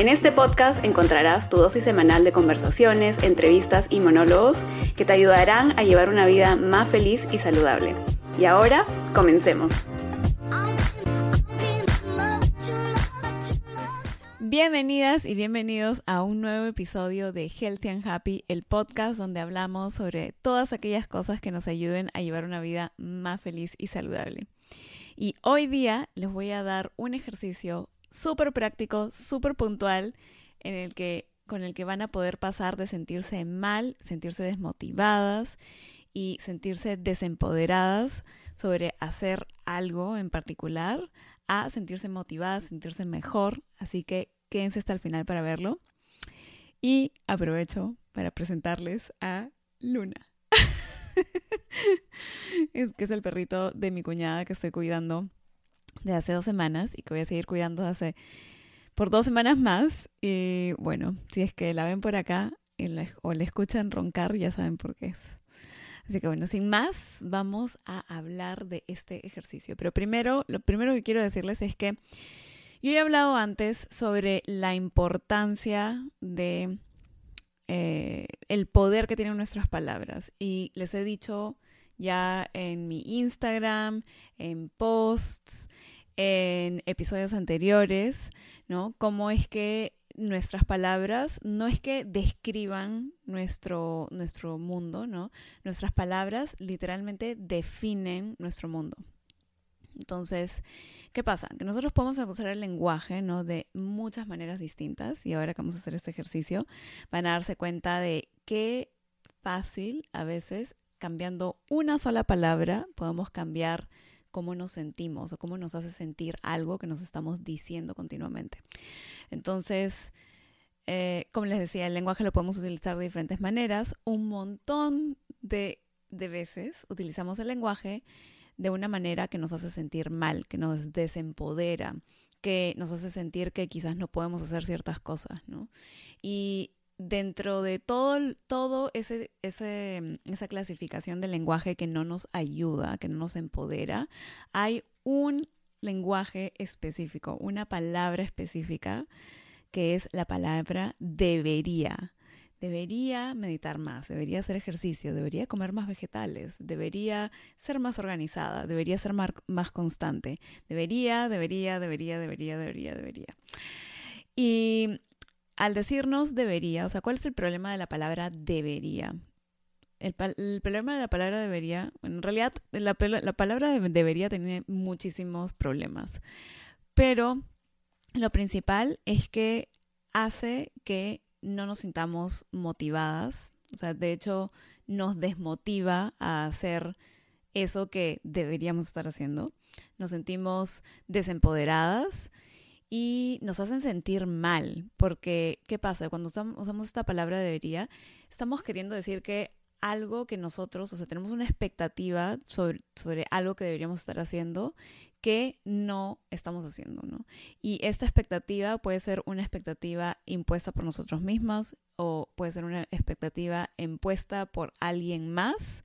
En este podcast encontrarás tu dosis semanal de conversaciones, entrevistas y monólogos que te ayudarán a llevar una vida más feliz y saludable. Y ahora, comencemos. Bienvenidas y bienvenidos a un nuevo episodio de Healthy and Happy, el podcast donde hablamos sobre todas aquellas cosas que nos ayuden a llevar una vida más feliz y saludable. Y hoy día les voy a dar un ejercicio súper práctico, súper puntual, en el que, con el que van a poder pasar de sentirse mal, sentirse desmotivadas y sentirse desempoderadas sobre hacer algo en particular a sentirse motivadas, sentirse mejor. Así que Quédense hasta el final para verlo. Y aprovecho para presentarles a Luna. es que es el perrito de mi cuñada que estoy cuidando de hace dos semanas y que voy a seguir cuidando hace por dos semanas más. Y bueno, si es que la ven por acá o la escuchan roncar, ya saben por qué es. Así que bueno, sin más, vamos a hablar de este ejercicio. Pero primero, lo primero que quiero decirles es que yo he hablado antes sobre la importancia de eh, el poder que tienen nuestras palabras y les he dicho ya en mi Instagram, en posts, en episodios anteriores, ¿no? Cómo es que nuestras palabras no es que describan nuestro, nuestro mundo, ¿no? Nuestras palabras literalmente definen nuestro mundo. Entonces, ¿qué pasa? Que nosotros podemos usar el lenguaje, ¿no? De muchas maneras distintas y ahora que vamos a hacer este ejercicio van a darse cuenta de qué fácil a veces cambiando una sola palabra podemos cambiar cómo nos sentimos o cómo nos hace sentir algo que nos estamos diciendo continuamente. Entonces, eh, como les decía, el lenguaje lo podemos utilizar de diferentes maneras. Un montón de, de veces utilizamos el lenguaje de una manera que nos hace sentir mal, que nos desempodera, que nos hace sentir que quizás no podemos hacer ciertas cosas, ¿no? Y dentro de todo, todo ese, esa clasificación del lenguaje que no nos ayuda, que no nos empodera, hay un lenguaje específico, una palabra específica que es la palabra debería debería meditar más, debería hacer ejercicio, debería comer más vegetales, debería ser más organizada, debería ser más, constante, debería, debería, debería, debería, debería, debería. Y al decirnos debería, o sea, ¿cuál es el problema de la palabra debería? El, problema de la palabra debería, en realidad la, la palabra debería tiene muchísimos problemas, pero lo principal es que hace que no nos sintamos motivadas. O sea, de hecho, nos desmotiva a hacer eso que deberíamos estar haciendo. Nos sentimos desempoderadas y nos hacen sentir mal. Porque, ¿qué pasa? Cuando usamos esta palabra debería, estamos queriendo decir que algo que nosotros, o sea, tenemos una expectativa sobre, sobre algo que deberíamos estar haciendo que no estamos haciendo, ¿no? Y esta expectativa puede ser una expectativa impuesta por nosotros mismos o puede ser una expectativa impuesta por alguien más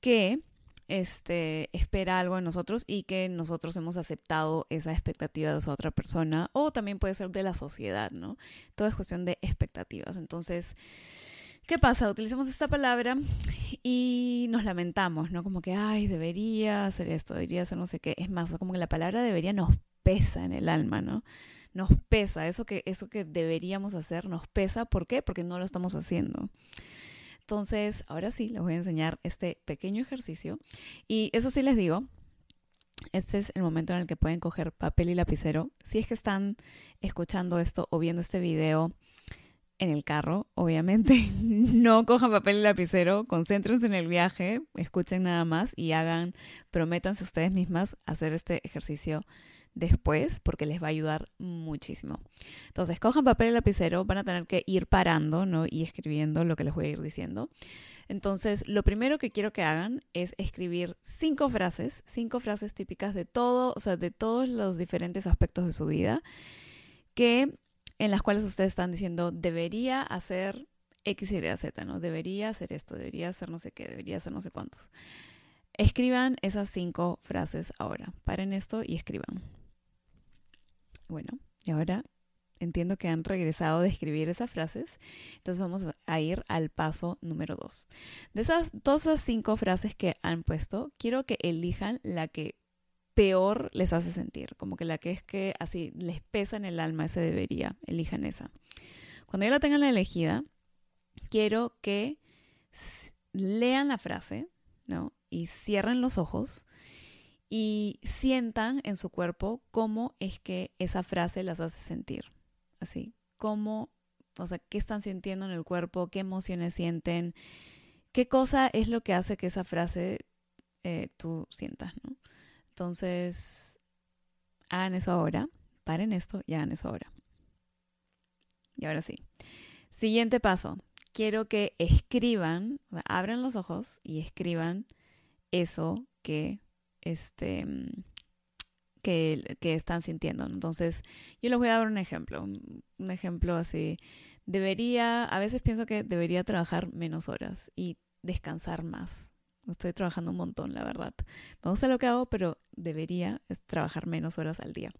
que este, espera algo de nosotros y que nosotros hemos aceptado esa expectativa de esa otra persona o también puede ser de la sociedad, ¿no? Todo es cuestión de expectativas. Entonces, ¿Qué pasa? Utilizamos esta palabra y nos lamentamos, ¿no? Como que, ay, debería hacer esto, debería hacer no sé qué. Es más, como que la palabra debería nos pesa en el alma, ¿no? Nos pesa, eso que, eso que deberíamos hacer nos pesa. ¿Por qué? Porque no lo estamos haciendo. Entonces, ahora sí, les voy a enseñar este pequeño ejercicio. Y eso sí les digo, este es el momento en el que pueden coger papel y lapicero. Si es que están escuchando esto o viendo este video en el carro, obviamente. No cojan papel y lapicero, concéntrense en el viaje, escuchen nada más y hagan, prométanse ustedes mismas hacer este ejercicio después porque les va a ayudar muchísimo. Entonces, cojan papel y lapicero, van a tener que ir parando ¿no? y escribiendo lo que les voy a ir diciendo. Entonces, lo primero que quiero que hagan es escribir cinco frases, cinco frases típicas de todo, o sea, de todos los diferentes aspectos de su vida, que en las cuales ustedes están diciendo debería hacer X, Y, Z, ¿no? Debería hacer esto, debería hacer no sé qué, debería hacer no sé cuántos. Escriban esas cinco frases ahora. Paren esto y escriban. Bueno, y ahora entiendo que han regresado de escribir esas frases. Entonces vamos a ir al paso número dos. De esas, todas esas cinco frases que han puesto, quiero que elijan la que peor les hace sentir, como que la que es que así les pesa en el alma ese debería, elijan esa. Cuando ya la tengan elegida, quiero que lean la frase, ¿no? Y cierren los ojos y sientan en su cuerpo cómo es que esa frase las hace sentir. Así, cómo, o sea, qué están sintiendo en el cuerpo, qué emociones sienten, qué cosa es lo que hace que esa frase eh, tú sientas, ¿no? Entonces, hagan eso ahora, paren esto y hagan eso ahora. Y ahora sí. Siguiente paso. Quiero que escriban, abran los ojos y escriban eso que este, que, que están sintiendo. Entonces, yo les voy a dar un ejemplo, un ejemplo así. Debería, a veces pienso que debería trabajar menos horas y descansar más. Estoy trabajando un montón, la verdad. Me gusta lo que hago, pero debería trabajar menos horas al día.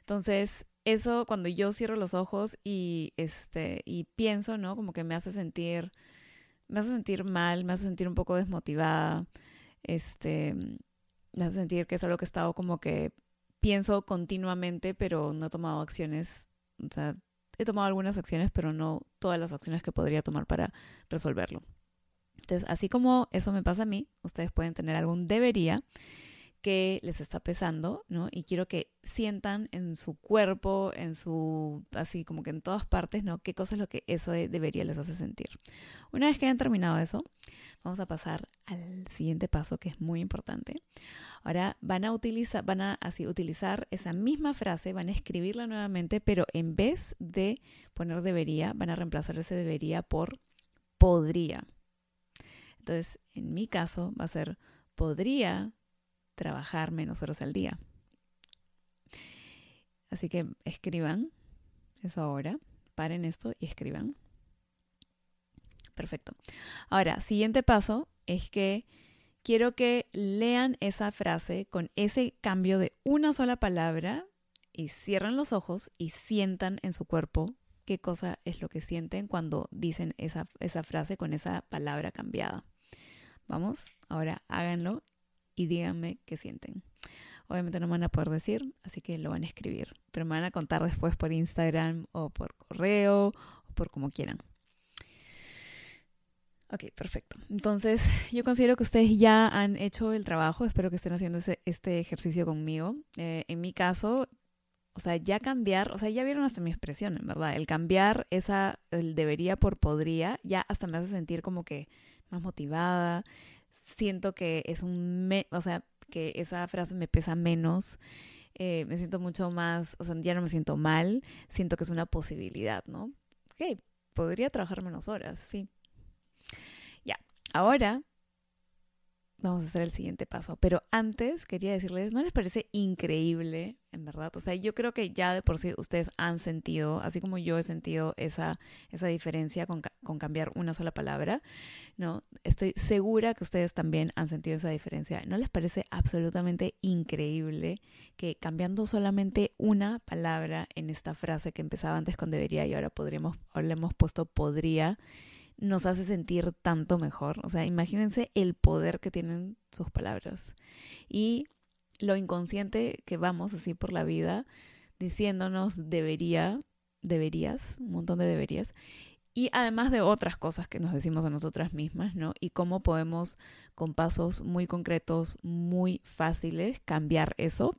Entonces, eso cuando yo cierro los ojos y este y pienso, ¿no? Como que me hace sentir me hace sentir mal, me hace sentir un poco desmotivada. Este, me hace sentir que es algo que he estado como que pienso continuamente, pero no he tomado acciones, o sea, he tomado algunas acciones, pero no todas las acciones que podría tomar para resolverlo. Entonces, así como eso me pasa a mí, ustedes pueden tener algún debería que les está pesando, ¿no? Y quiero que sientan en su cuerpo, en su, así como que en todas partes, ¿no? ¿Qué cosa es lo que eso debería les hace sentir? Una vez que hayan terminado eso, vamos a pasar al siguiente paso que es muy importante. Ahora van a utilizar, van a así utilizar esa misma frase, van a escribirla nuevamente, pero en vez de poner debería, van a reemplazar ese debería por podría. Entonces, en mi caso va a ser podría trabajar menos horas al día. Así que escriban eso ahora, paren esto y escriban. Perfecto. Ahora, siguiente paso es que quiero que lean esa frase con ese cambio de una sola palabra y cierren los ojos y sientan en su cuerpo qué cosa es lo que sienten cuando dicen esa, esa frase con esa palabra cambiada. Vamos, ahora háganlo y díganme qué sienten. Obviamente no me van a poder decir, así que lo van a escribir, pero me van a contar después por Instagram o por correo o por como quieran. Ok, perfecto. Entonces, yo considero que ustedes ya han hecho el trabajo. Espero que estén haciendo este ejercicio conmigo. Eh, en mi caso, o sea, ya cambiar, o sea, ya vieron hasta mi expresión, en verdad. El cambiar esa, el debería por podría, ya hasta me hace sentir como que más motivada. Siento que es un, o sea, que esa frase me pesa menos. Eh, me siento mucho más, o sea, ya no me siento mal. Siento que es una posibilidad, ¿no? Ok, podría trabajar menos horas, sí Ahora vamos a hacer el siguiente paso. Pero antes quería decirles, ¿no les parece increíble, en verdad? O sea, yo creo que ya de por sí ustedes han sentido, así como yo he sentido esa, esa diferencia con, con cambiar una sola palabra, ¿no? Estoy segura que ustedes también han sentido esa diferencia. ¿No les parece absolutamente increíble que cambiando solamente una palabra en esta frase que empezaba antes con debería y ahora podríamos, ahora le hemos puesto podría? Nos hace sentir tanto mejor. O sea, imagínense el poder que tienen sus palabras y lo inconsciente que vamos así por la vida diciéndonos debería, deberías, un montón de deberías. Y además de otras cosas que nos decimos a nosotras mismas, ¿no? Y cómo podemos, con pasos muy concretos, muy fáciles, cambiar eso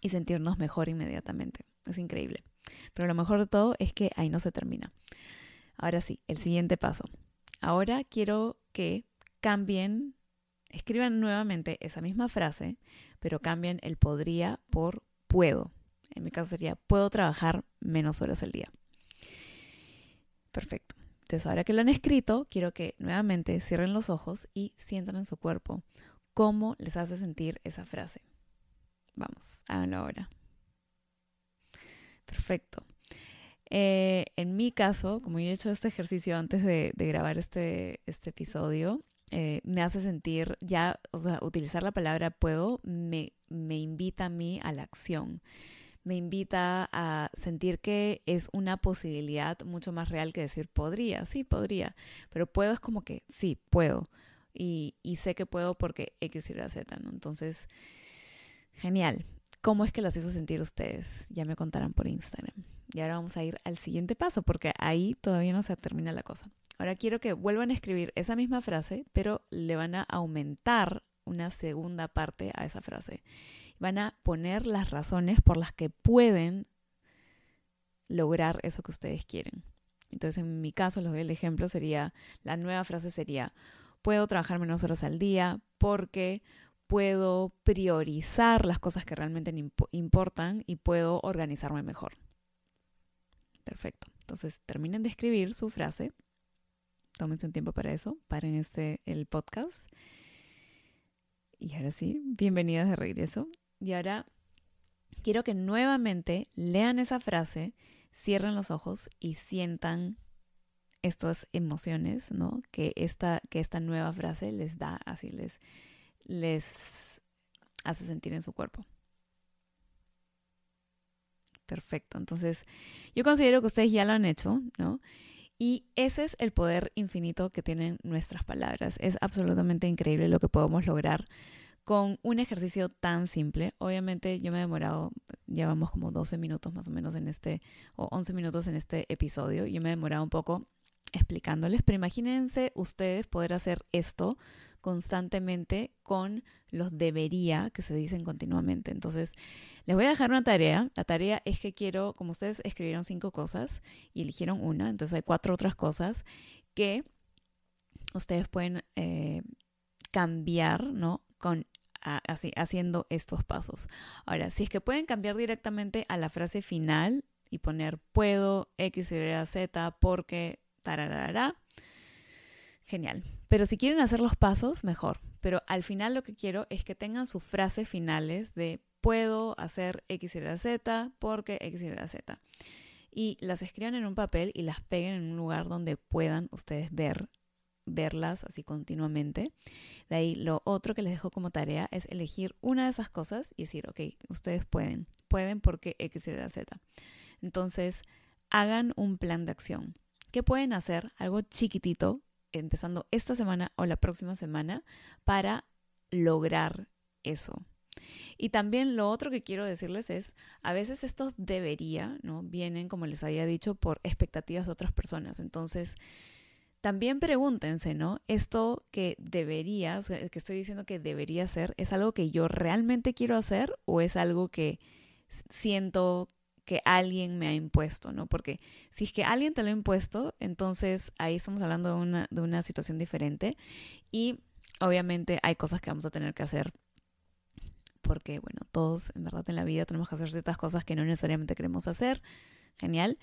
y sentirnos mejor inmediatamente. Es increíble. Pero lo mejor de todo es que ahí no se termina. Ahora sí, el siguiente paso. Ahora quiero que cambien escriban nuevamente esa misma frase, pero cambien el podría por puedo. En mi caso sería, puedo trabajar menos horas al día. Perfecto. Entonces, ahora que lo han escrito, quiero que nuevamente cierren los ojos y sientan en su cuerpo cómo les hace sentir esa frase. Vamos, háganlo ahora. Perfecto. Eh, en mi caso, como yo he hecho este ejercicio antes de, grabar este, este episodio, eh, me hace sentir ya, o sea, utilizar la palabra puedo me, invita a mí a la acción me invita a sentir que es una posibilidad mucho más real que decir podría, sí, podría, pero puedo es como que sí, puedo. Y, sé que puedo porque X, Y, Z, ¿no? Entonces, genial. ¿Cómo es que las hizo sentir ustedes? Ya me contarán por Instagram. Y ahora vamos a ir al siguiente paso porque ahí todavía no se termina la cosa. Ahora quiero que vuelvan a escribir esa misma frase, pero le van a aumentar una segunda parte a esa frase. Van a poner las razones por las que pueden lograr eso que ustedes quieren. Entonces, en mi caso, el ejemplo, sería, la nueva frase sería, puedo trabajar menos horas al día porque puedo priorizar las cosas que realmente importan y puedo organizarme mejor. Perfecto. Entonces, terminen de escribir su frase. Tómense un tiempo para eso, paren este, el podcast y ahora sí, bienvenidas de regreso. Y ahora quiero que nuevamente lean esa frase, cierren los ojos y sientan estas emociones, ¿no? Que esta, que esta nueva frase les da, así les, les hace sentir en su cuerpo. Perfecto. Entonces, yo considero que ustedes ya lo han hecho, ¿no? Y ese es el poder infinito que tienen nuestras palabras. Es absolutamente increíble lo que podemos lograr con un ejercicio tan simple. Obviamente yo me he demorado, llevamos como 12 minutos más o menos en este, o 11 minutos en este episodio. Yo me he demorado un poco explicándoles, pero imagínense ustedes poder hacer esto constantemente con los debería que se dicen continuamente. Entonces, les voy a dejar una tarea. La tarea es que quiero, como ustedes escribieron cinco cosas y eligieron una, entonces hay cuatro otras cosas que ustedes pueden eh, cambiar, ¿no? Con así, haciendo estos pasos. Ahora, si es que pueden cambiar directamente a la frase final y poner puedo X, Y, Z porque tararara, genial. Pero si quieren hacer los pasos, mejor. Pero al final lo que quiero es que tengan sus frases finales de puedo hacer X, Y, Z porque X, Y, Z. Y las escriban en un papel y las peguen en un lugar donde puedan ustedes ver verlas así continuamente. De ahí lo otro que les dejo como tarea es elegir una de esas cosas y decir, ok, ustedes pueden, pueden porque X, Y, Z. Entonces, hagan un plan de acción. ¿Qué pueden hacer? Algo chiquitito empezando esta semana o la próxima semana para lograr eso. Y también lo otro que quiero decirles es, a veces estos debería, ¿no? Vienen, como les había dicho, por expectativas de otras personas. Entonces, también pregúntense, ¿no? Esto que debería, que estoy diciendo que debería ser, ¿es algo que yo realmente quiero hacer o es algo que siento que alguien me ha impuesto, ¿no? Porque si es que alguien te lo ha impuesto, entonces ahí estamos hablando de una, de una situación diferente y obviamente hay cosas que vamos a tener que hacer porque, bueno, todos en verdad en la vida tenemos que hacer ciertas cosas que no necesariamente queremos hacer, genial.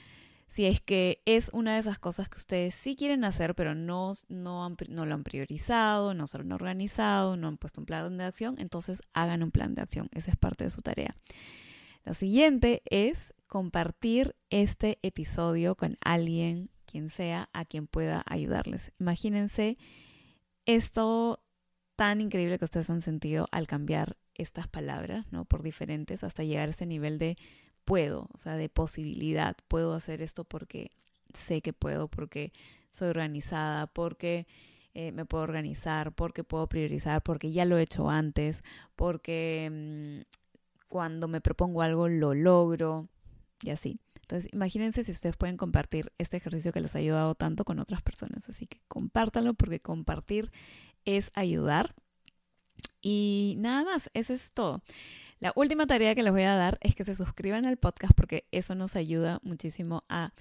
Si es que es una de esas cosas que ustedes sí quieren hacer, pero no, no, no lo han priorizado, no se lo han organizado, no han puesto un plan de acción, entonces hagan un plan de acción. Esa es parte de su tarea. Lo siguiente es compartir este episodio con alguien, quien sea, a quien pueda ayudarles. Imagínense esto tan increíble que ustedes han sentido al cambiar estas palabras, ¿no? Por diferentes hasta llegar a ese nivel de puedo, o sea, de posibilidad. Puedo hacer esto porque sé que puedo, porque soy organizada, porque eh, me puedo organizar, porque puedo priorizar, porque ya lo he hecho antes, porque mm, cuando me propongo algo lo logro y así. Entonces, imagínense si ustedes pueden compartir este ejercicio que les ha ayudado tanto con otras personas. Así que compártanlo porque compartir es ayudar. Y nada más, eso es todo. La última tarea que les voy a dar es que se suscriban al podcast porque eso nos ayuda muchísimo a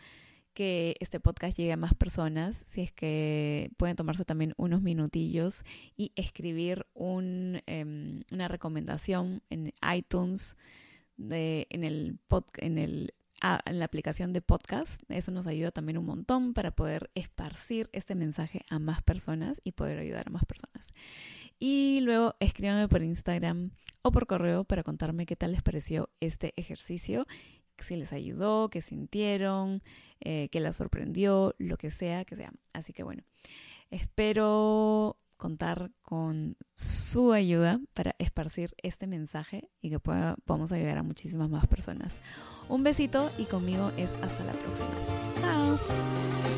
que este podcast llegue a más personas, si es que pueden tomarse también unos minutillos y escribir un, em, una recomendación en iTunes, de, en, el pod, en, el, en la aplicación de podcast. Eso nos ayuda también un montón para poder esparcir este mensaje a más personas y poder ayudar a más personas. Y luego escríbanme por Instagram o por correo para contarme qué tal les pareció este ejercicio, si les ayudó, qué sintieron, eh, qué les sorprendieu, lo que sea, que sea. Así que bueno, espero contar con su ayuda para esparcir este mensaje y que pueda, podamos ayudar a muchísimas más personas. Un besito y conmigo es hasta la próxima. Chao.